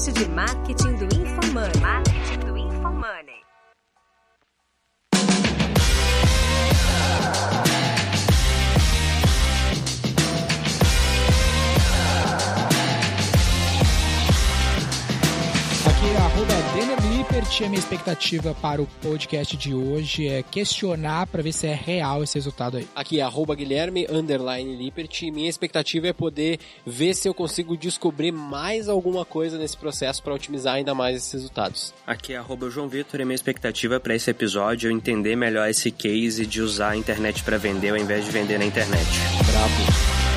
podcast de marketing A minha expectativa para o podcast de hoje é questionar para ver se é real esse resultado aí. Aqui é arroba Guilherme, underline Lippert, e minha expectativa é poder ver se eu consigo descobrir mais alguma coisa nesse processo para otimizar ainda mais esses resultados. Aqui é arroba João Vitor e minha expectativa para esse episódio é eu entender melhor esse case de usar a internet para vender ao invés de vender na internet. Bravo.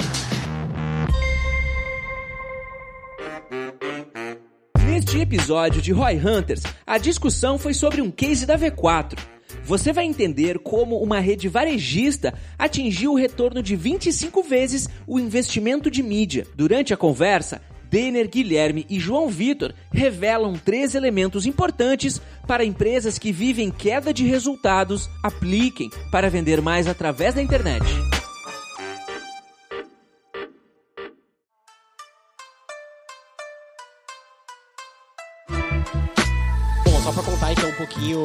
Neste episódio de Roy Hunters, a discussão foi sobre um case da V4. Você vai entender como uma rede varejista atingiu o retorno de 25 vezes o investimento de mídia. Durante a conversa, Denner, Guilherme e João Vitor revelam três elementos importantes para empresas que vivem queda de resultados apliquem para vender mais através da internet. Pouquinho,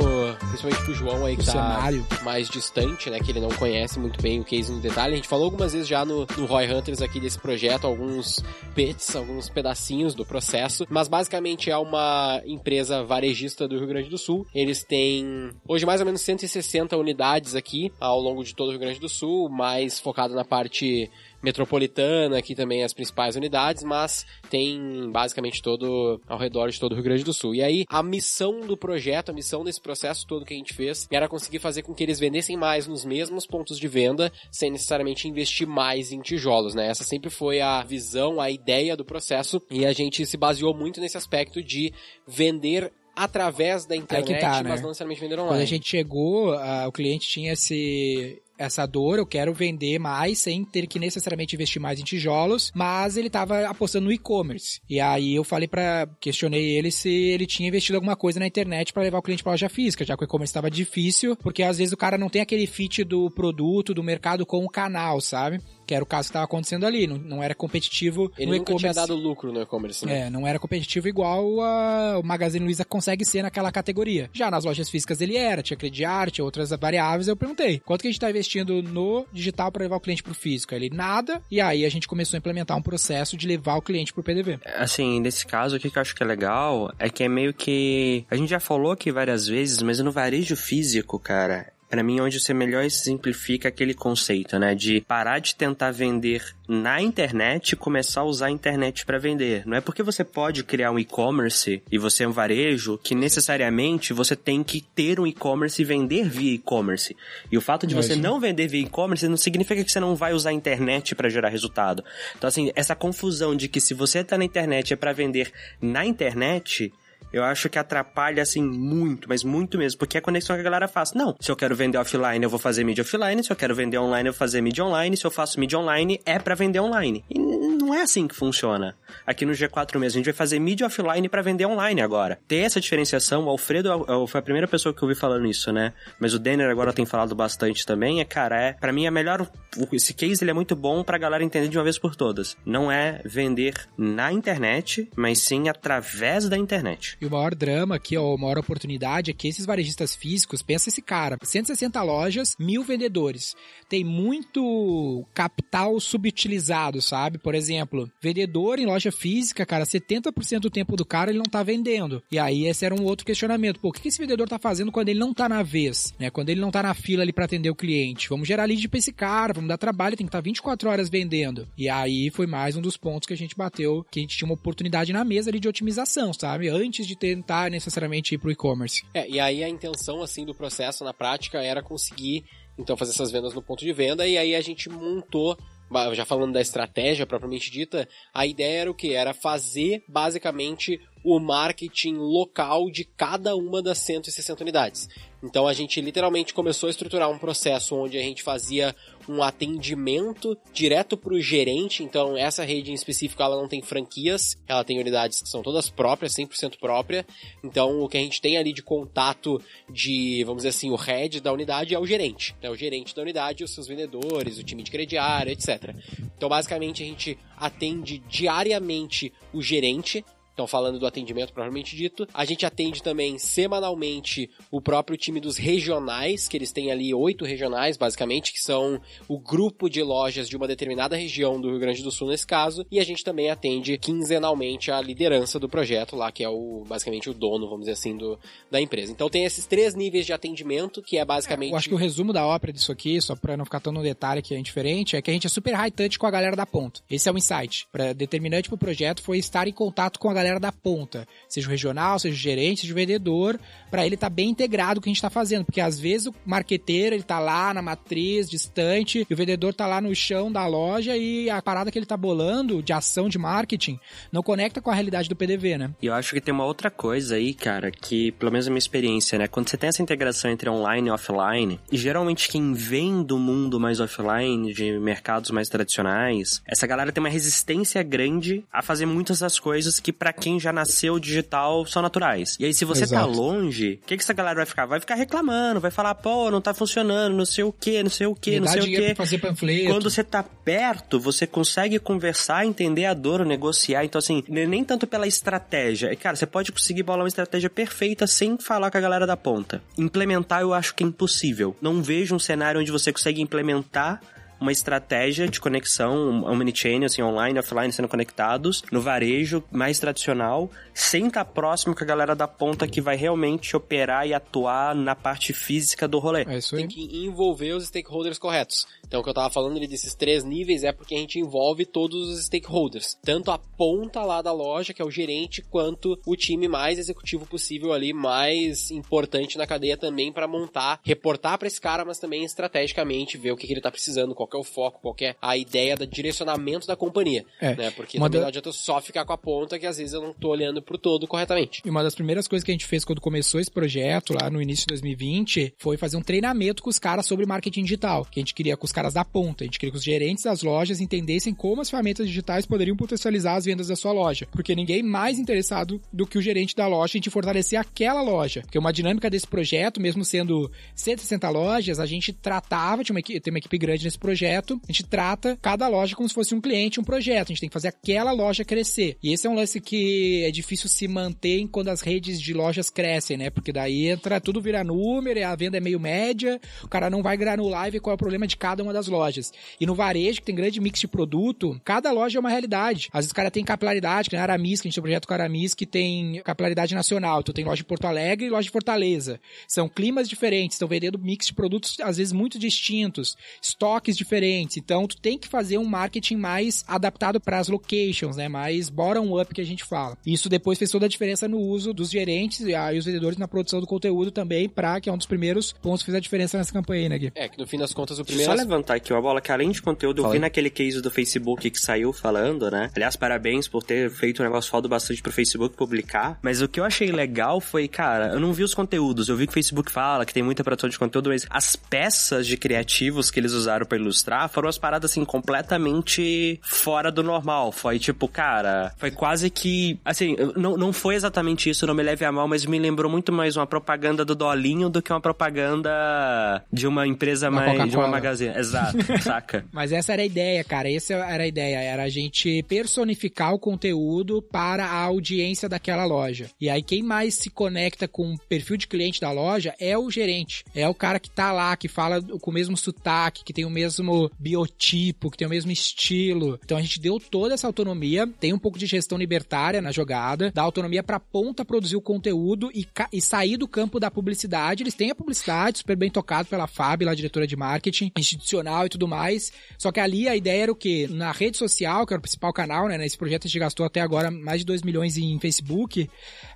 principalmente pro João aí que O tá cenário. mais distante, né, que ele não conhece muito bem o case no detalhe. A gente falou algumas vezes já no, no Roy Hunters aqui desse projeto, alguns bits, alguns pedacinhos do processo, mas basicamente é uma empresa varejista do Rio Grande do Sul. Eles têm hoje mais ou menos 160 unidades aqui ao longo de todo o Rio Grande do Sul, mais focado na parte metropolitana, aqui também as principais unidades, mas tem basicamente todo ao redor de todo o Rio Grande do Sul. E aí, a missão do projeto, a missão desse processo todo que a gente fez, era conseguir fazer com que eles vendessem mais nos mesmos pontos de venda, sem necessariamente investir mais em tijolos, né? Essa sempre foi a visão, a ideia do processo, e a gente se baseou muito nesse aspecto de vender através da internet, tá, né? mas não necessariamente vender Quando online. a gente chegou, ah, o cliente tinha esse essa dor, eu quero vender mais sem ter que necessariamente investir mais em tijolos, mas ele tava apostando no e-commerce. E aí eu falei para questionei ele se ele tinha investido alguma coisa na internet para levar o cliente para loja física, já que o e-commerce estava difícil, porque às vezes o cara não tem aquele fit do produto, do mercado com o canal, sabe? Que era o caso que estava acontecendo ali, não, não era competitivo Ele no nunca tinha e-commerce. dado lucro no e-commerce, né? É, não era competitivo igual a, o Magazine Luiza consegue ser naquela categoria. Já nas lojas físicas ele era, tinha crediário, tinha outras variáveis. Eu perguntei, quanto que a gente tá investindo no digital para levar o cliente pro físico? Ele, nada. E aí a gente começou a implementar um processo de levar o cliente pro PDV. Assim, nesse caso, o que eu acho que é legal é que é meio que. A gente já falou aqui várias vezes, mas no varejo físico, cara. Pra mim, onde você melhor exemplifica aquele conceito, né? De parar de tentar vender na internet e começar a usar a internet pra vender. Não é porque você pode criar um e-commerce e você é um varejo que necessariamente você tem que ter um e-commerce e vender via e-commerce. E o fato de você não vender via e-commerce não significa que você não vai usar a internet pra gerar resultado. Então, assim, essa confusão de que se você tá na internet é pra vender na internet. Eu acho que atrapalha, assim, muito, mas muito mesmo, porque é a conexão que a galera faz. Não, se eu quero vender offline, eu vou fazer mídia offline, se eu quero vender online, eu vou fazer mídia online, se eu faço mídia online, é pra vender online. E não é assim que funciona. Aqui no G4 mesmo, a gente vai fazer mídia offline pra vender online agora. Ter essa diferenciação, o Alfredo é- é- foi a primeira pessoa que eu ouvi falando isso, né? Mas o Denner agora tem falado bastante também, é, cara, é, pra mim é melhor, esse case ele é muito bom pra galera entender de uma vez por todas. Não é vender na internet, mas sim através da internet. E o maior drama aqui, ó, a maior oportunidade é que esses varejistas físicos, pensa esse cara, 160 lojas, mil vendedores. Tem muito capital subutilizado, sabe? Por exemplo, vendedor em loja física, cara, 70% do tempo do cara ele não tá vendendo. E aí esse era um outro questionamento. Pô, o que esse vendedor tá fazendo quando ele não tá na vez, né? Quando ele não tá na fila ali pra atender o cliente? Vamos gerar lead pra esse cara, vamos dar trabalho, tem que estar 24 horas vendendo. E aí foi mais um dos pontos que a gente bateu, que a gente tinha uma oportunidade na mesa ali de otimização, sabe? Antes de tentar necessariamente ir pro e-commerce. É, e aí a intenção, assim, do processo na prática era conseguir, então, fazer essas vendas no ponto de venda, e aí a gente montou, já falando da estratégia propriamente dita, a ideia era o que? Era fazer, basicamente, o marketing local de cada uma das 160 unidades. Então a gente literalmente começou a estruturar um processo onde a gente fazia um atendimento direto para o gerente. Então essa rede em específico ela não tem franquias, ela tem unidades que são todas próprias, 100% própria. Então o que a gente tem ali de contato de, vamos dizer assim, o head da unidade é o gerente. É o gerente da unidade, os seus vendedores, o time de crediário, etc. Então basicamente a gente atende diariamente o gerente Então, falando do atendimento propriamente dito, a gente atende também semanalmente o próprio time dos regionais, que eles têm ali oito regionais, basicamente, que são o grupo de lojas de uma determinada região do Rio Grande do Sul, nesse caso, e a gente também atende quinzenalmente a liderança do projeto lá, que é o basicamente o dono, vamos dizer assim, do, da empresa. Então tem esses três níveis de atendimento, que é basicamente. Eu acho que o resumo da ópera disso aqui, só pra não ficar tão no detalhe que é indiferente, é que a gente é super high touch com a galera da ponta. Esse é o insight. Pra, determinante pro projeto foi estar em contato com a galera da ponta. Seja o regional, seja o gerente, seja o vendedor, para ele estar tá bem integrado com o que a gente tá fazendo. Porque às vezes o marqueteiro, ele tá lá na matriz, distante, e o vendedor tá lá no chão da loja e a parada que ele tá bolando de ação de marketing não conecta com a realidade do PDV, né? E eu acho que tem uma outra coisa aí, cara, que pelo menos a minha experiência, né? Quando você tem essa integração entre online e offline, e geralmente quem vem do mundo mais offline, de mercados mais tradicionais, essa galera tem uma resistência grande a fazer muitas das coisas que para quem já nasceu digital são naturais. E aí se você tá Exato. tá longe, o que que essa galera vai ficar? Vai ficar reclamando, vai falar, pô, não tá funcionando, não sei o que, não sei o que, não sei o que. fazer panfleto. Quando você tá perto, você consegue conversar, entender a dor, negociar. Então, assim, nem nem tanto pela estratégia. Cara, você pode conseguir bolar uma estratégia perfeita sem falar com a galera da ponta. Implementar, eu acho que é impossível. Não vejo um cenário onde você consegue implementar uma estratégia de conexão, um omnichannel, assim, online, offline, sendo conectados, no varejo mais tradicional, sem estar próximo com a galera da ponta que vai realmente operar e atuar na parte física do rolê. É isso aí. tem que envolver os stakeholders corretos. Então, o que eu tava falando ali desses três níveis é porque a gente envolve todos os stakeholders. Tanto a ponta lá da loja, que é o gerente, quanto o time mais executivo possível ali, mais importante na cadeia também para montar, reportar para esse cara, mas também estrategicamente ver o que, que ele tá precisando, qual que é o foco, qual é a ideia do direcionamento da companhia. É. Né? Porque Uma também da- não adianta só ficar com a ponta, que às vezes eu não tô olhando pro todo corretamente. E uma das primeiras coisas que a gente fez quando começou esse projeto, lá no início de 2020, foi fazer um treinamento com os caras sobre marketing digital. Que a gente queria com os caras da ponta. A gente queria que os gerentes das lojas entendessem como as ferramentas digitais poderiam potencializar as vendas da sua loja. Porque ninguém mais interessado do que o gerente da loja em te fortalecer aquela loja. Porque uma dinâmica desse projeto, mesmo sendo 160 lojas, a gente tratava, tinha uma equipe, tem uma equipe grande nesse projeto, a gente trata cada loja como se fosse um cliente, um projeto. A gente tem que fazer aquela loja crescer. E esse é um lance que é difícil se manter quando as redes de lojas crescem, né? Porque daí entra, tudo vira número, a venda é meio média, o cara não vai granular e ver qual é o problema de cada uma das lojas. E no varejo, que tem grande mix de produto, cada loja é uma realidade. Às vezes o cara tem capilaridade, que nem a Aramis, que a gente tem um projeto com Aramis, que tem capilaridade nacional. Então tem loja em Porto Alegre e loja em Fortaleza. São climas diferentes, estão vendendo mix de produtos, às vezes, muito distintos, estoques diferentes. Então tu tem que fazer um marketing mais adaptado para as locations, né? Mais bottom-up que a gente fala. Isso depois fez toda a diferença no uso dos gerentes e aí os vendedores na produção do conteúdo também, pra, que é um dos primeiros pontos que fez a diferença nessa campanha aí, né, Gui? É, que no fim das contas o eu primeiro. Só levantar aqui uma bola que além de conteúdo, eu Fala vi aí. naquele case do Facebook que saiu falando, né? Aliás, parabéns por ter feito um negócio foda bastante pro Facebook publicar. Mas o que eu achei legal foi, cara, eu não vi os conteúdos. Eu vi que o Facebook fala que tem muita produção de conteúdo, mas as peças de criativos que eles usaram pra ilustrar foram as paradas, assim, completamente fora do normal. Foi tipo, cara, foi quase que. Assim, não, não foi exatamente isso, não me leve a mal, mas me lembrou muito mais uma propaganda do Dolinho do que uma propaganda de uma empresa Da mais. de uma magazine. Exato, saca? Mas essa era a ideia, cara. Essa era a ideia. Era a gente personificar o conteúdo para a audiência daquela loja. E aí, quem mais se conecta com o perfil de cliente da loja é o gerente. É o cara que tá lá, que fala com o mesmo sotaque, que tem o mesmo biotipo, que tem o mesmo estilo. Então a gente deu toda essa autonomia. Tem um pouco de gestão libertária na jogada. Dá autonomia pra ponta produzir o conteúdo e, e sair do campo da publicidade. Eles têm a publicidade super bem tocado pela Fábio, lá diretora de marketing institucional e tudo mais. Só que ali a ideia era o quê? Na rede social, que era o principal canal, né? Nesse projeto a gente gastou até agora mais de 2 milhões em Facebook.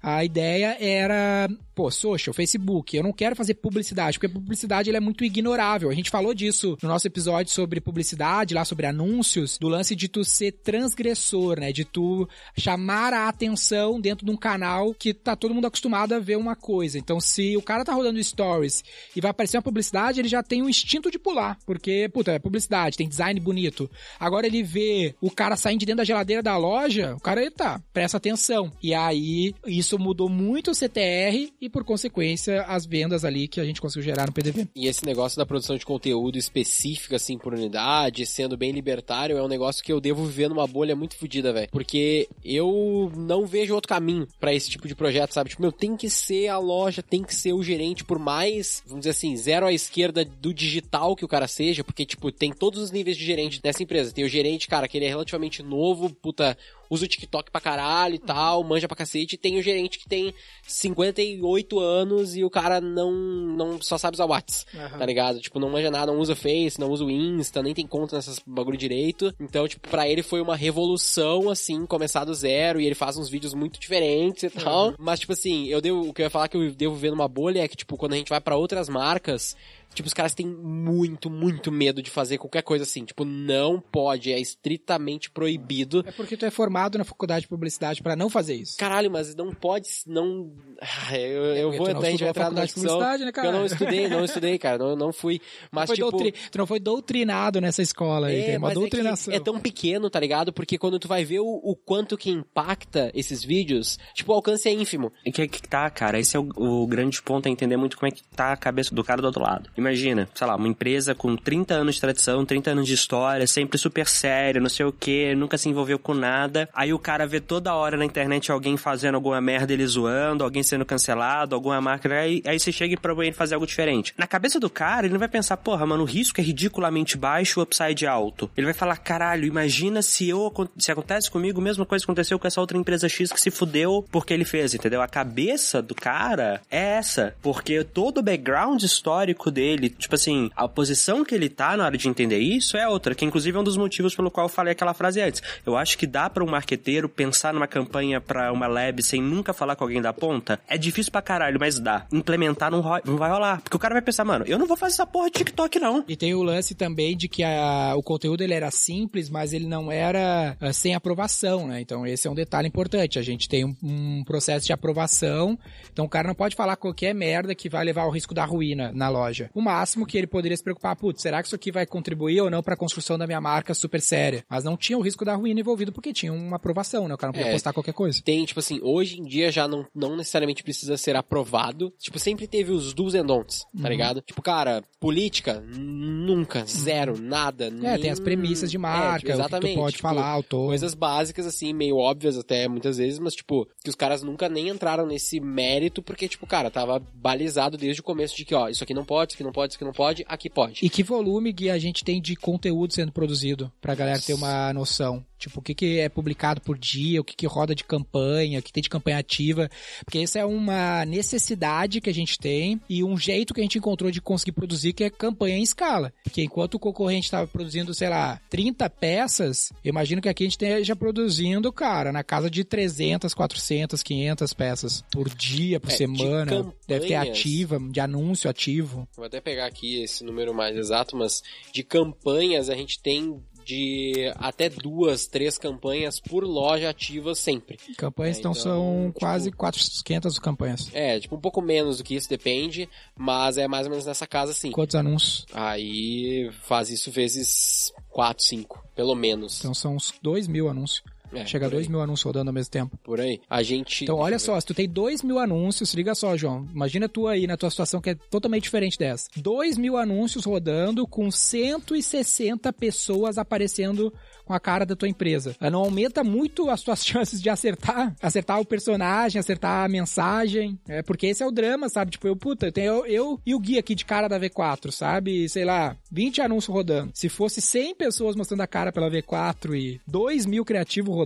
A ideia era, pô, social, Facebook. Eu não quero fazer publicidade, porque publicidade ela é muito ignorável. A gente falou disso no nosso episódio sobre publicidade, lá sobre anúncios, do lance de tu ser transgressor, né? De tu chamar a atenção dentro de um canal que tá todo mundo acostumado a ver uma coisa. Então, se o cara tá rodando stories e vai aparecer uma publicidade, ele já tem um instinto de pular, porque, puta, é publicidade, tem design bonito. Agora ele vê o cara saindo de dentro da geladeira da loja, o cara, eita, presta atenção. E aí, isso mudou muito o CTR e, por consequência, as vendas ali que a gente conseguiu gerar no PDV. E esse negócio da produção de conteúdo específica, assim, por unidade, sendo bem libertário, é um negócio que eu devo viver numa bolha muito fodida, velho. Porque eu não vejo outro caminho pra esse tipo de projeto, sabe? Tipo, meu, tem que ser a loja, tem que ser o gerente, por mais, vamos dizer assim, zero à esquerda do digital que o cara seja, porque, tipo, tem todos os níveis de gerente nessa empresa. Tem o gerente, cara, que ele é relativamente novo, puta, usa o TikTok pra caralho e tal, manja pra cacete. E tem o gerente que tem 58 anos e o cara não, não só sabe usar Whats, tá ligado? Tipo, não manja nada, não usa Face, não usa o Insta, nem tem conta nessas bagulho direito. Então, tipo, pra ele foi uma revolução, assim, começar do zero e ele faz uns vídeos muito diferentes e tal. Mas, tipo assim, eu devo, o que eu ia falar que eu devo ver numa bolha é que, tipo, quando a gente vai pra outras marcas, Tipo, os caras têm muito, muito medo de fazer qualquer coisa assim. Tipo, não pode, é estritamente proibido. É porque tu é formado na faculdade de publicidade pra não fazer isso. Caralho, mas não pode, não... Ah, Eu, eu porque vou não até entrar na faculdade de discussão. publicidade, né, cara? Eu não estudei, não estudei, cara, não, não fui. Mas, Foi tipo... doutri- Tu não foi doutrinado nessa escola aí, tem uma mas é doutrinação. É, tão pequeno, tá ligado? Porque quando tu vai ver o, o quanto que impacta esses vídeos, tipo, o alcance é ínfimo. E que, que tá, cara, esse é o, o grande ponto, é entender muito como é que tá a cabeça do cara do outro lado. Imagina, sei lá, uma empresa com 30 anos de tradição, 30 anos de história, sempre super séria, não sei o que, nunca se envolveu com nada. Aí o cara vê toda hora na internet alguém fazendo alguma merda, ele zoando, alguém sendo cancelado, alguma marca, aí, aí você chega e propõe ele fazer algo diferente. Na cabeça do cara, ele não vai pensar, porra, mano, o risco é ridiculamente baixo, o upside é alto. Ele vai falar, caralho, imagina se eu se acontece comigo, a mesma coisa aconteceu com essa outra empresa X que se fudeu porque ele fez, entendeu? A cabeça do cara é essa, porque todo o background histórico dele, tipo assim, a posição que ele tá na hora de entender isso é outra, que inclusive é um dos motivos pelo qual eu falei aquela frase antes. Eu acho que dá pra um marqueteiro pensar numa campanha pra uma lab sem nunca falar com alguém da ponta. É difícil pra caralho, mas dá. Implementar não, não vai rolar, porque o cara vai pensar, mano, eu não vou fazer essa porra de TikTok não. E tem o lance também de que a- o conteúdo ele era simples, mas ele não era ah, sem aprovação, né? Então esse é um detalhe importante. A gente tem um, um processo de aprovação, então o cara não pode falar qualquer merda que vai levar ao risco da ruína na loja. O máximo que ele poderia se preocupar, putz, será que isso aqui vai contribuir ou não pra construção da minha marca super séria? Mas não tinha o risco da ruína envolvido porque tinha uma aprovação, né? O cara não podia É. postar qualquer coisa. Tem, tipo assim, hoje em dia já não, não necessariamente precisa ser aprovado. Tipo, sempre teve os do's and don'ts, Uhum. tá ligado? Tipo, cara, política, nunca, zero, nada. É, nem- tem as premissas de É, marca, tipo, o que exatamente. pode tipo, falar, o tom. Coisas básicas, assim, meio óbvias até muitas vezes, mas, tipo, que os caras nunca nem entraram nesse mérito, porque, tipo, cara, tava balizado desde o começo de que, ó, isso aqui não pode, isso aqui não pode, isso aqui não pode, aqui pode. E que volume, Gui, a gente tem de conteúdo sendo produzido? Pra galera ter uma noção. Tipo, o que, que é publicado por dia, o que, que roda de campanha, o que tem de campanha ativa. Porque isso é uma necessidade que a gente tem e um jeito que a gente encontrou de conseguir produzir, que é campanha em escala. Porque enquanto o concorrente estava produzindo, sei lá, 30 peças, eu imagino que aqui a gente esteja produzindo, cara, na casa de 300, 400, 500 peças por dia, por É, de semana. Deve ter ativa, de anúncio ativo. Vou até pegar aqui esse número mais exato, mas de campanhas a gente tem de até duas, três campanhas por loja ativa sempre. Campanhas, É, então, então, são tipo- quase 400 campanhas. É, tipo, um pouco menos do que isso, depende, mas é mais ou menos nessa casa, sim. Quantos anúncios? Aí faz isso vezes 4, 5, pelo menos. Então são uns 2 mil anúncios. É, Chega a por 2 aí, mil anúncios rodando ao mesmo tempo. Por aí. A gente... Então, olha só, se tu tem 2 mil anúncios, liga só, João. Imagina tu aí na tua situação que é totalmente diferente dessa. 2 mil anúncios rodando com 160 pessoas aparecendo com a cara da tua empresa. Não aumenta muito as tuas chances de acertar, acertar o personagem, acertar a mensagem. É porque esse é o drama, sabe? Tipo, eu, puta, eu tenho eu, eu e o Gui aqui de cara da V4, sabe? Sei lá, 20 anúncios rodando. Se fosse 100 pessoas mostrando a cara pela V4 e 2 mil criativos rodando,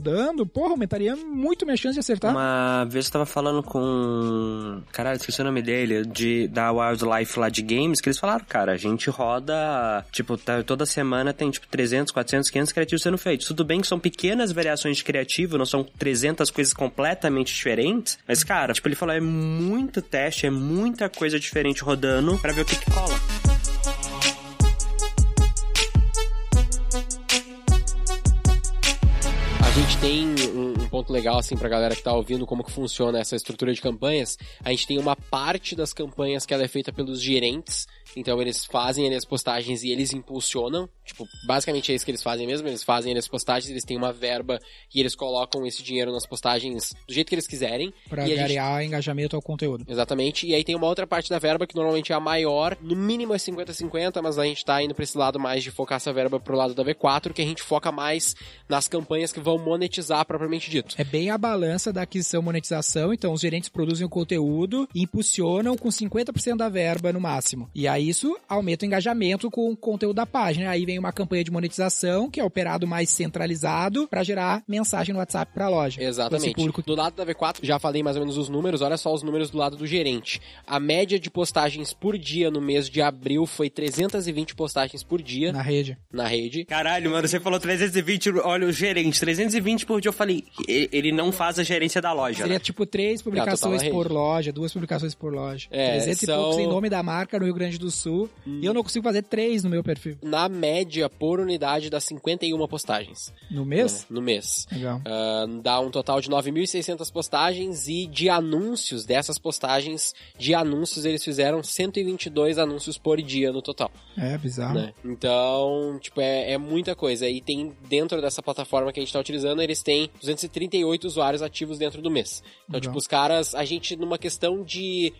porra, aumentaria muito minha chance de acertar. Uma vez eu tava falando com. Caralho, esqueci o nome dele, de, da Wildlife lá de games, que eles falaram, cara, a gente roda. Tipo, tá- toda semana tem tipo 300, 400, 500 criativos sendo feitos. Tudo bem que são pequenas variações de criativo, não são 300 coisas completamente diferentes, mas, cara, tipo, ele falou, é muito teste, é muita coisa diferente rodando pra ver o que que cola. Tem um, um ponto legal, assim, pra galera que tá ouvindo como que funciona essa estrutura de campanhas. A gente tem uma parte das campanhas que ela é feita pelos gerentes Então eles fazem ali as postagens e eles impulsionam. Tipo, basicamente é isso que eles fazem mesmo. Eles fazem as postagens, eles têm uma verba e eles colocam esse dinheiro nas postagens do jeito que eles quiserem. Pra a gente engajamento ao conteúdo. Exatamente. E aí tem uma outra parte da verba que normalmente é a maior. No mínimo é 50-50, mas a gente tá indo pra esse lado mais de focar essa verba pro lado da V4, que a gente foca mais nas campanhas que vão monetizar propriamente dito. É bem a balança da aquisição monetização, então os gerentes produzem o conteúdo e impulsionam com 50% da verba no máximo. E aí isso aumenta o engajamento com o conteúdo da página. Aí vem uma campanha de monetização, que é operado mais centralizado, para gerar mensagem no WhatsApp pra loja. Esse Exatamente. público Do lado da V4, já falei mais ou menos os números, olha só os números do lado do gerente. A média de postagens por dia no mês de abril foi 320 postagens por dia na rede. na rede. Caralho, mano, você falou 320, olha o gerente, 320 por dia. Eu falei, e- ele não faz a gerência da loja. Seria né? tipo três publicações por loja, duas publicações por loja. É, 300 e são- poucos em nome da marca no Rio Grande do Sul. E eu não consigo fazer três no meu perfil. Na média, por unidade, dá 51 postagens No mês? né, no mês. Legal. Ah, dá um total de 9.600 postagens e de anúncios, dessas postagens de anúncios, eles fizeram 122 anúncios por dia no total. É, bizarro. né? Então, tipo, é, é muita coisa. E tem, dentro dessa plataforma que a gente tá utilizando, eles têm 238 usuários ativos dentro do mês. Então, Legal. tipo, os caras, a gente, numa questão de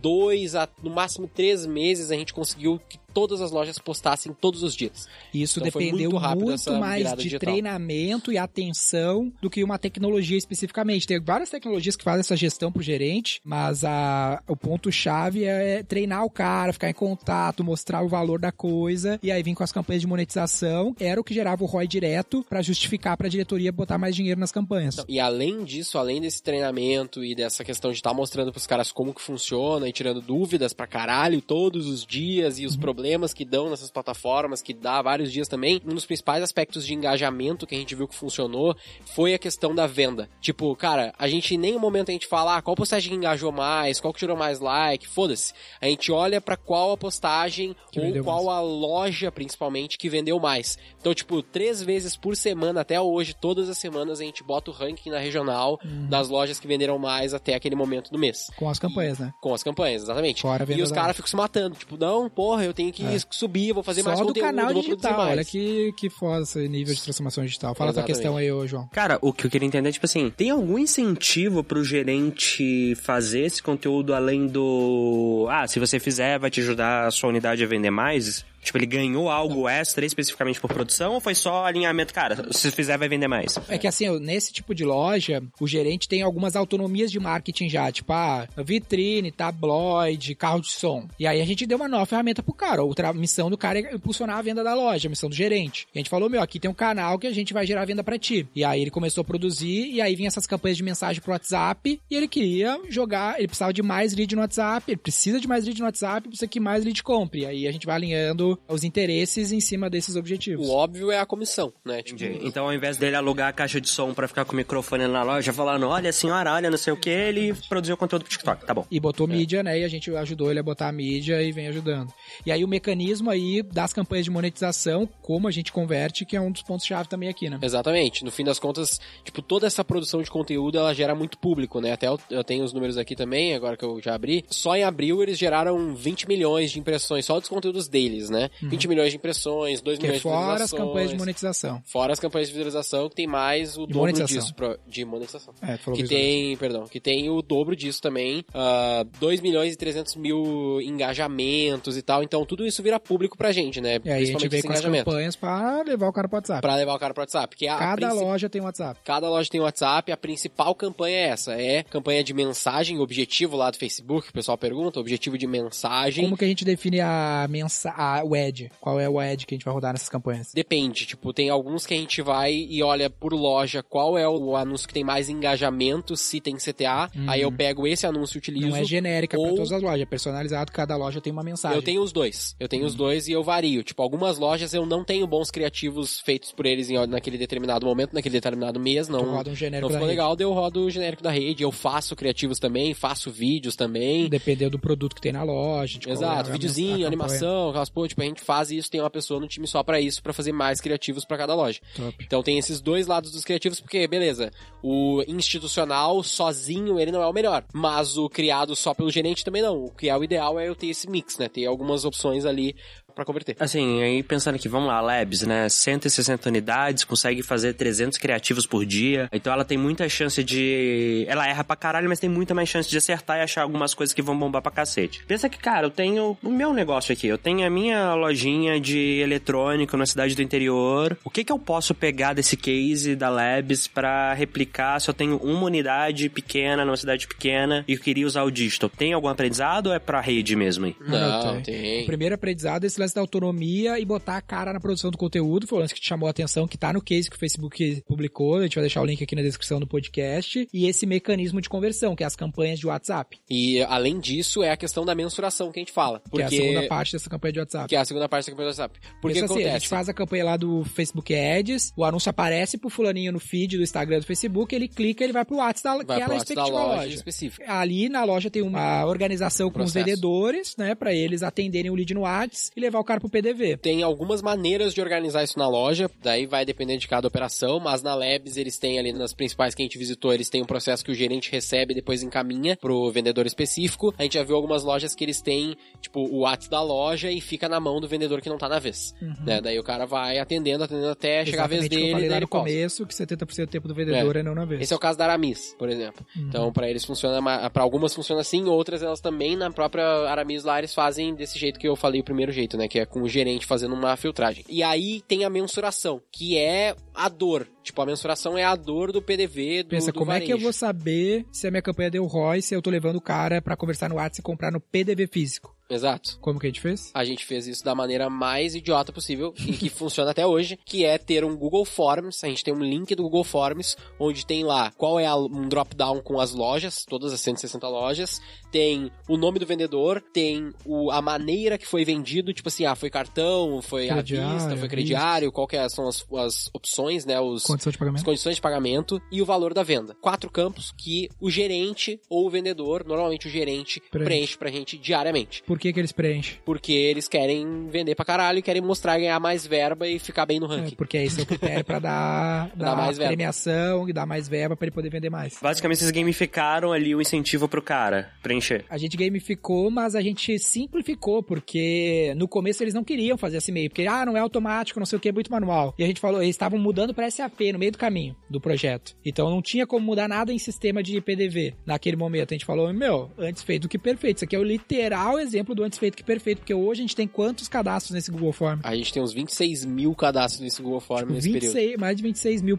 dois a no máximo três meses, a gente conseguiu que todas as lojas postassem todos os dias. Isso Então, dependeu muito muito mais de digital. treinamento e atenção do que uma tecnologia especificamente. Tem várias tecnologias que fazem essa gestão pro gerente, mas a, o ponto-chave é treinar o cara, ficar em contato, mostrar o valor da coisa e aí vir com as campanhas de monetização. Era o que gerava o ROI direto pra justificar pra diretoria botar mais dinheiro nas campanhas. E além disso, além desse treinamento e dessa questão de estar mostrando pros caras como que funciona e tirando dúvidas pra caralho todos os dias e os problemas que dão nessas plataformas, que dá vários dias também, um dos principais aspectos de engajamento que a gente viu que funcionou foi a questão da venda. Tipo, cara, a gente em nenhum momento a gente fala ah, qual postagem que engajou mais, qual que tirou mais like, foda-se. A gente olha pra qual a postagem Que ou qual a loja, principalmente, que vendeu mais. Então, tipo, três vezes por semana, até hoje, todas as semanas, a gente bota o ranking na regional Uhum. das lojas que venderam mais até aquele momento do mês. Com as campanhas, né? Com as campanhas, exatamente. Fora e os caras ficam se matando. Tipo, não, porra, eu tenho que É. subir, vou fazer Só mais do conteúdo, canal vou produzir digital. mais. Olha que, que foda esse nível de transformação digital. Fala a tua Exatamente. questão aí, ô João. Cara, o que eu queria entender é, tipo assim, tem algum incentivo pro gerente fazer esse conteúdo além do... Ah, se você fizer, vai te ajudar a sua unidade a vender mais? Tipo, ele ganhou algo extra especificamente por produção ou foi só alinhamento? Cara, se fizer, vai vender mais. É que assim, nesse tipo de loja, o gerente tem algumas autonomias de marketing já, tipo, ah, vitrine, tabloide, carro de som. E aí a gente deu uma nova ferramenta pro cara. Outra missão do cara é impulsionar a venda da loja, a missão do gerente. E a gente falou, meu, aqui tem um canal que a gente vai gerar venda pra ti. E aí ele começou a produzir, e aí vinha essas campanhas de mensagem pro WhatsApp, e ele queria jogar, ele precisava de mais lead no WhatsApp, ele precisa de mais lead no WhatsApp, precisa que mais lead compre. E aí a gente vai alinhando os interesses em cima desses objetivos. O óbvio é a comissão, né? Tipo, Então, ao invés dele alugar a caixa de som pra ficar com o microfone na loja falando, olha senhora, olha não sei o que, ele produziu conteúdo pro TikTok, tá bom. E botou mídia, né? E a gente ajudou ele a botar a mídia e vem ajudando. E aí o mecanismo aí das campanhas de monetização, como a gente converte, que é um dos pontos-chave também aqui, né? Exatamente. No fim das contas, tipo, toda essa produção de conteúdo, ela gera muito público, né? Até eu, eu tenho os números aqui também, agora que eu já abri. Só em abril eles geraram 20 milhões de impressões, só dos conteúdos deles, né? 20 milhões de impressões, 2 Uhum. Que é milhões de fora as visualizações. campanhas de monetização. Fora as campanhas de visualização, que tem mais o De dobro disso. de monetização. É, falou Que tem, perdão, que tem o dobro disso também. Uh, 2 milhões e 300 mil engajamentos e tal. Então tudo isso vira público pra gente, né? E aí a gente esse com as campanhas pra levar o cara pro WhatsApp. Pra levar o cara pro WhatsApp. Que é Cada loja tem um WhatsApp. Cada loja tem WhatsApp, a principal campanha é essa, é campanha de mensagem, objetivo lá do Facebook, o pessoal pergunta, objetivo de mensagem. Como que a gente define a mensa a, o Qual é o ad que a gente vai rodar nessas campanhas? Depende, tipo, tem alguns que a gente vai e olha por loja qual é o anúncio que tem mais engajamento, se tem CTA, aí eu pego esse anúncio e utilizo. Uhum. Não é genérica ou- pra todas as lojas, é personalizado, cada loja tem uma mensagem. Eu tenho os dois. Eu tenho Uhum. os dois e eu vario. Tipo, algumas lojas eu não tenho bons criativos feitos por eles em, naquele determinado momento, naquele determinado mês, não. Tu roda um genérico não ficou legal, eu rodo o genérico da rede. Eu faço criativos também, faço vídeos também. Dependendo do produto que tem na loja. é Exato, videozinho, animação, aquelas pô, tipo, a gente faz isso, tem uma pessoa no time só pra isso, pra fazer mais criativos pra cada loja. Top. Então tem esses dois lados dos criativos, porque, beleza, o institucional sozinho ele não é o melhor, mas o criado só pelo gerente também não. O que é o ideal é eu ter esse mix, né? Ter algumas opções ali pra converter. Assim, aí pensando aqui, vamos lá, Labs, né? 160 unidades, consegue fazer 300 criativos por dia. Então ela tem muita chance de. Ela erra pra caralho, mas tem muita mais chance de acertar e achar algumas coisas que vão bombar pra cacete. Pensa que, cara, eu tenho o meu negócio aqui. Eu tenho a minha lojinha de eletrônico na cidade do interior. O que que eu posso pegar desse case da Labs pra replicar se eu tenho uma unidade pequena numa cidade pequena e eu queria usar o digital? Tem algum aprendizado ou é pra rede mesmo aí? Não, O tem. primeiro aprendizado é esse lance da autonomia e botar a cara na produção do conteúdo. Foi o lance que te chamou a atenção, que tá no case que o Facebook publicou. A gente vai deixar o link aqui na descrição do podcast. E esse mecanismo de conversão, que é as campanhas de WhatsApp. E além disso, é a questão da mensuração que a gente fala. Que Porque... é a segunda parte dessa campanha de WhatsApp. Que é a segunda parte da campanha do WhatsApp. Porque Pensa assim, a acontece. gente faz a campanha lá do Facebook Ads, o anúncio aparece pro fulaninho no feed do Instagram do Facebook, ele clica, ele vai pro WhatsApp da, da respectiva loja, loja. específica. Ali na loja tem uma organização com os Processo. vendedores, né, Pra eles atenderem o lead no WhatsApp e levar o cara pro PDV. Tem algumas maneiras de organizar isso na loja, daí vai depender de cada operação, mas na Labs eles têm ali nas principais que a gente visitou, eles têm um processo que o gerente recebe e depois encaminha pro vendedor específico. A gente já viu algumas lojas que eles têm, tipo, o WhatsApp da loja e fica na mão do vendedor que não tá na vez. Né? Daí o cara vai atendendo, atendendo até chegar a vez Uhum. Exatamente que eu dele falei lá no começo, que 70% do tempo do vendedor é, não na vez. Esse é o caso da Aramis, por exemplo. Uhum. Então, pra eles funciona, pra algumas funciona assim, outras elas também na própria Aramis lá eles fazem desse jeito que eu falei o primeiro jeito, né, que é com o gerente fazendo uma filtragem. E aí tem a mensuração, que é a dor. Tipo, a mensuração é a dor do PDV do Pensa, do como é que eu varejo. vou saber se a minha campanha deu ROI se eu tô levando o cara pra conversar no WhatsApp e comprar no PDV físico? Exato. Como que a gente fez? A gente fez isso da maneira mais idiota possível e que funciona até hoje, que é ter um Google Forms. A gente tem um link do Google Forms, onde tem lá qual é a- um drop-down com as lojas, todas as 160 lojas. Tem o nome do vendedor, tem o, a maneira que foi vendido, tipo assim, ah, foi cartão, foi à vista, foi crediário, qual que é- são as, as opções, né, os, Condição de as pagamento? condições de pagamento e o valor da venda. Quatro campos que o gerente ou o vendedor, normalmente o gerente, Preenche. preenche pra gente diariamente Por que que eles preenchem? porque eles querem vender pra caralho e querem mostrar ganhar mais verba e ficar bem no É, ranking. porque esse é o critério pra dar, Dá dar mais verba. premiação e dar mais verba pra ele poder vender mais. Basicamente, vocês gamificaram ali o incentivo pro cara preencher. A gente gamificou, mas a gente simplificou, porque no começo eles não queriam fazer esse meio, porque, ah, não é automático, não sei o que, é muito manual. E a gente falou, eles estavam mudando pra SAP no meio do caminho do projeto. Então não tinha como mudar nada em sistema de PDV naquele momento. A gente falou, meu, antes feito do que perfeito. Isso aqui é o literal exemplo do antes feito que perfeito, porque hoje a gente tem quantos cadastros nesse Google Form? A gente tem uns 26 mil cadastros nesse Google Form nesse período. 26, mais de 26 mil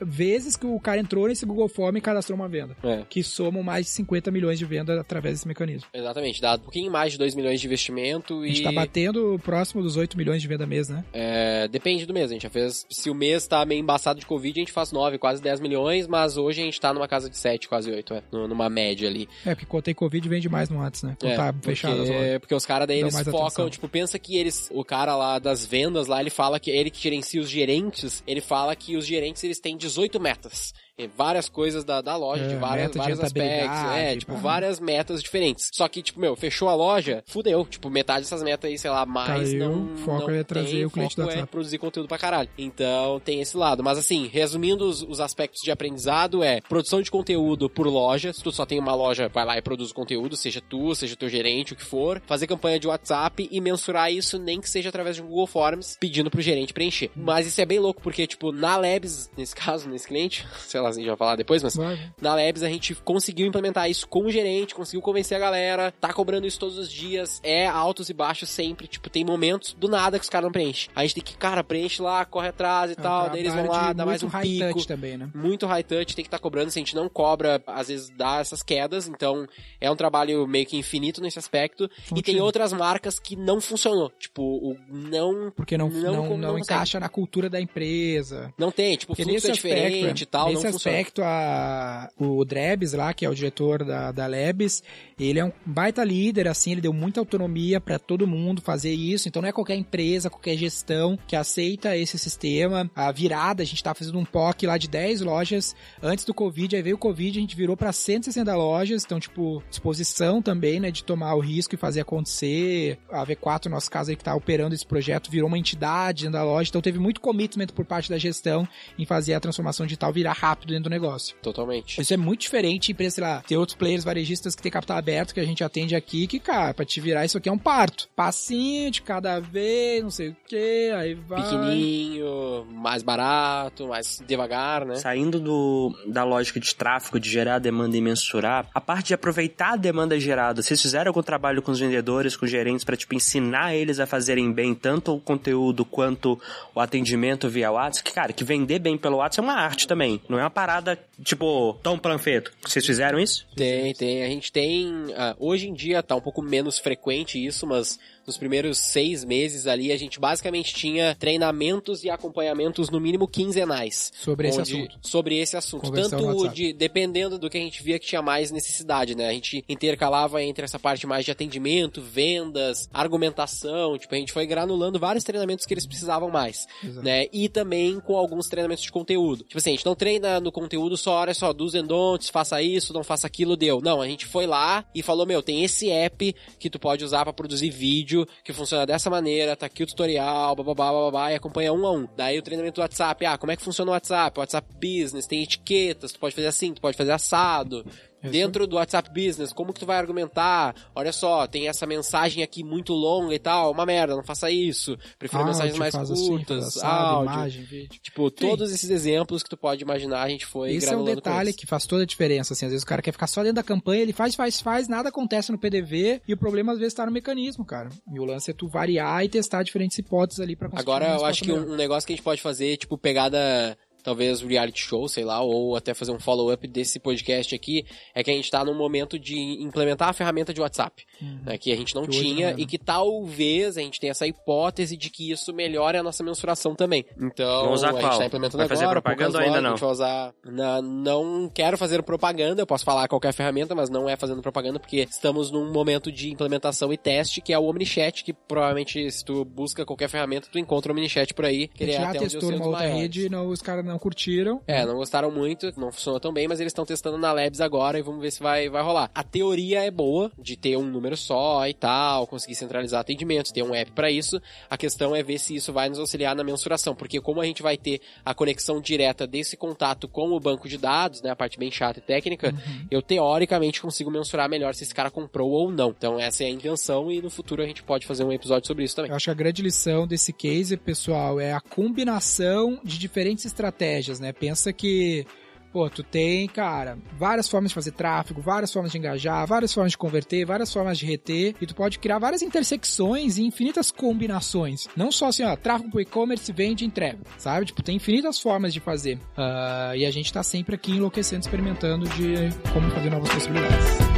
vezes que o cara entrou nesse Google Form e cadastrou uma venda. É, Que somam mais de 50 milhões de vendas através desse mecanismo. exatamente. Dá um pouquinho mais de 2 milhões de investimento A e gente tá batendo próximo dos 8 milhões de venda mês, né? é, depende do mês. A gente já fez. Se o mês tá meio embaçado de Covid, a gente faz 9, quase 10 milhões, mas hoje a gente tá numa casa de 7, quase 8, é, nu- numa média ali. É, porque quando tem Covid vende mais no antes, né? Quando É, tá porque, fechado as lojas. porque os caras daí Dão eles focam, atenção. tipo, pensa que eles, o cara lá das vendas lá, ele fala que ele que gerencia os gerentes, ele fala que os gerentes eles têm 18 metas. E várias coisas da, da loja, É, de várias, meta de vários aspectos. É, tipo, pá. várias metas diferentes. Só que, tipo, meu, fechou a loja, fudeu. Tipo, metade dessas metas aí, sei lá, mais Caiu, não. foco não é trazer tem, o cliente foco é WhatsApp. produzir conteúdo pra caralho. Então, tem esse lado. Mas assim, resumindo os, os aspectos de aprendizado, é produção de conteúdo por loja. Se tu só tem uma loja, vai lá e produz o conteúdo, seja tu, seja teu gerente, o que for. Fazer campanha de WhatsApp e mensurar isso, nem que seja através de um Google Forms, pedindo pro gerente preencher. Mas isso é bem louco, porque, tipo, na Labs, nesse caso, nesse cliente, sei lá, a gente vai falar depois, mas Vai, na Labs a gente conseguiu implementar isso com o gerente, conseguiu convencer a galera, tá cobrando isso todos os dias, é altos e baixos sempre, tipo, tem momentos do nada que os caras não preenchem. A gente tem que, cara, preenche lá, corre atrás e É tal, daí eles vão lá, dá mais um high pico. touch também, né? Muito high touch, tem que estar cobrando, se a gente não cobra, às vezes dá essas quedas, então é um trabalho meio que infinito nesse aspecto. E tem outras marcas que não funcionou, tipo, o não Porque não, Não não, não, não encaixa na cultura da empresa. não tem, tipo, o Porque fluxo é aspecto, diferente e tal, não aspecto respeito a o Drebs lá, que é o diretor da, da Labs, ele é um baita líder, assim, ele deu muita autonomia para todo mundo fazer isso, então não é qualquer empresa, qualquer gestão que aceita esse sistema. A virada, a gente tá fazendo um POC lá de 10 lojas. Antes do Covid, aí veio o Covid, a gente virou para 160 lojas, então, tipo, disposição também, né, de tomar o risco e fazer acontecer. A V4, no nosso caso aí que tá operando esse projeto, virou uma entidade dentro da loja, então teve muito commitment por parte da gestão em fazer a transformação digital virar rápido dentro do negócio. Totalmente. Isso é muito diferente em sei lá, ter outros players varejistas que tem capital aberto que a gente atende aqui, que, cara, pra te virar isso aqui é um parto. Passinho de cada vez, não sei o que, aí vai. Pequenininho, mais barato, mais devagar, né? Saindo do, da lógica de tráfego, de gerar demanda e mensurar, a parte de aproveitar a demanda gerada, vocês fizeram algum trabalho com os vendedores, com os gerentes, pra, tipo, ensinar eles a fazerem bem tanto o conteúdo quanto o atendimento via WhatsApp? Que, cara, que vender bem pelo WhatsApp é uma arte também. Não é uma parada, tipo, tão planfeto. Vocês fizeram isso? Tem, tem. A gente tem. Uh, hoje em dia tá um pouco menos frequente isso, mas nos primeiros seis meses ali, a gente basicamente tinha treinamentos e acompanhamentos no mínimo quinzenais. Sobre esse assunto. Sobre esse assunto. Tanto de, dependendo do que a gente via que tinha mais necessidade, né? A gente intercalava entre essa parte mais de atendimento, vendas, argumentação, tipo, a gente foi granulando vários treinamentos que eles precisavam mais, Exato. né? E também com alguns treinamentos de conteúdo. Tipo assim, a gente não treina no conteúdo só, olha só, dos faça isso, não faça aquilo, deu. Não, a gente foi lá e falou, meu, tem esse app que tu pode usar para produzir vídeo, vídeo que funciona dessa maneira, tá aqui o tutorial, bababá, bababá, e acompanha um a um. Daí o treinamento do WhatsApp, ah, como é que funciona o WhatsApp? O WhatsApp Business, tem etiquetas, tu pode fazer assim, tu pode fazer assado. Dentro do WhatsApp Business, como que tu vai argumentar? Olha só, tem essa mensagem aqui muito longa e tal, uma merda, não faça isso. Prefiro áudio, mensagens mais assim, curtas, assim, áudio. Imagem, vídeo. Tipo, todos esses exemplos que tu pode imaginar, a gente foi Esse é um detalhe que faz toda a diferença, assim, às vezes o cara quer ficar só dentro da campanha, ele faz, faz, faz, nada acontece no PDV e o problema às vezes tá no mecanismo, cara. E o lance é tu variar e testar diferentes hipóteses ali para conseguir Agora, eu acho que um, um negócio que a gente pode fazer, tipo, pegada talvez reality show, sei lá, ou até fazer um follow-up desse podcast aqui, é que a gente está num momento de implementar a ferramenta de WhatsApp, uhum. né, que a gente não que tinha e que talvez a gente tenha essa hipótese de que isso melhore a nossa mensuração também. Então, Vamos usar a gente está implementando vai fazer agora, propaganda ainda não. A gente vai usar, na, não quero fazer propaganda, eu posso falar qualquer ferramenta, mas não é fazendo propaganda porque estamos num momento de implementação e teste que é o Omnichat, que provavelmente se tu busca qualquer ferramenta, tu encontra o Omnichat por aí, que ele é até testou numa outra rede, não, os caras não curtiram. É, não gostaram muito, não funcionou tão bem, mas eles estão testando na Labs agora e vamos ver se vai, vai rolar. A teoria é boa, de ter um número só e tal, conseguir centralizar atendimentos, ter um app para isso. A questão é ver se isso vai nos auxiliar na mensuração, porque como a gente vai ter a conexão direta desse contato com o banco de dados, né, a parte bem chata e técnica, uhum. eu teoricamente consigo mensurar melhor se esse cara comprou ou não. Então essa é a intenção e no futuro a gente pode fazer um episódio sobre isso também. Eu acho que a grande lição desse case, pessoal, é a combinação de diferentes estratégias, né? Pensa que Pô, tu tem, cara, várias formas de fazer tráfego, várias formas de engajar, várias formas de converter, várias formas de reter, e tu pode criar várias intersecções e infinitas combinações. Não só assim, ó, tráfego pro e-commerce, vende e entrega, sabe? Tipo, tem infinitas formas de fazer. Uh, e a gente tá sempre aqui enlouquecendo, experimentando de como fazer novas possibilidades.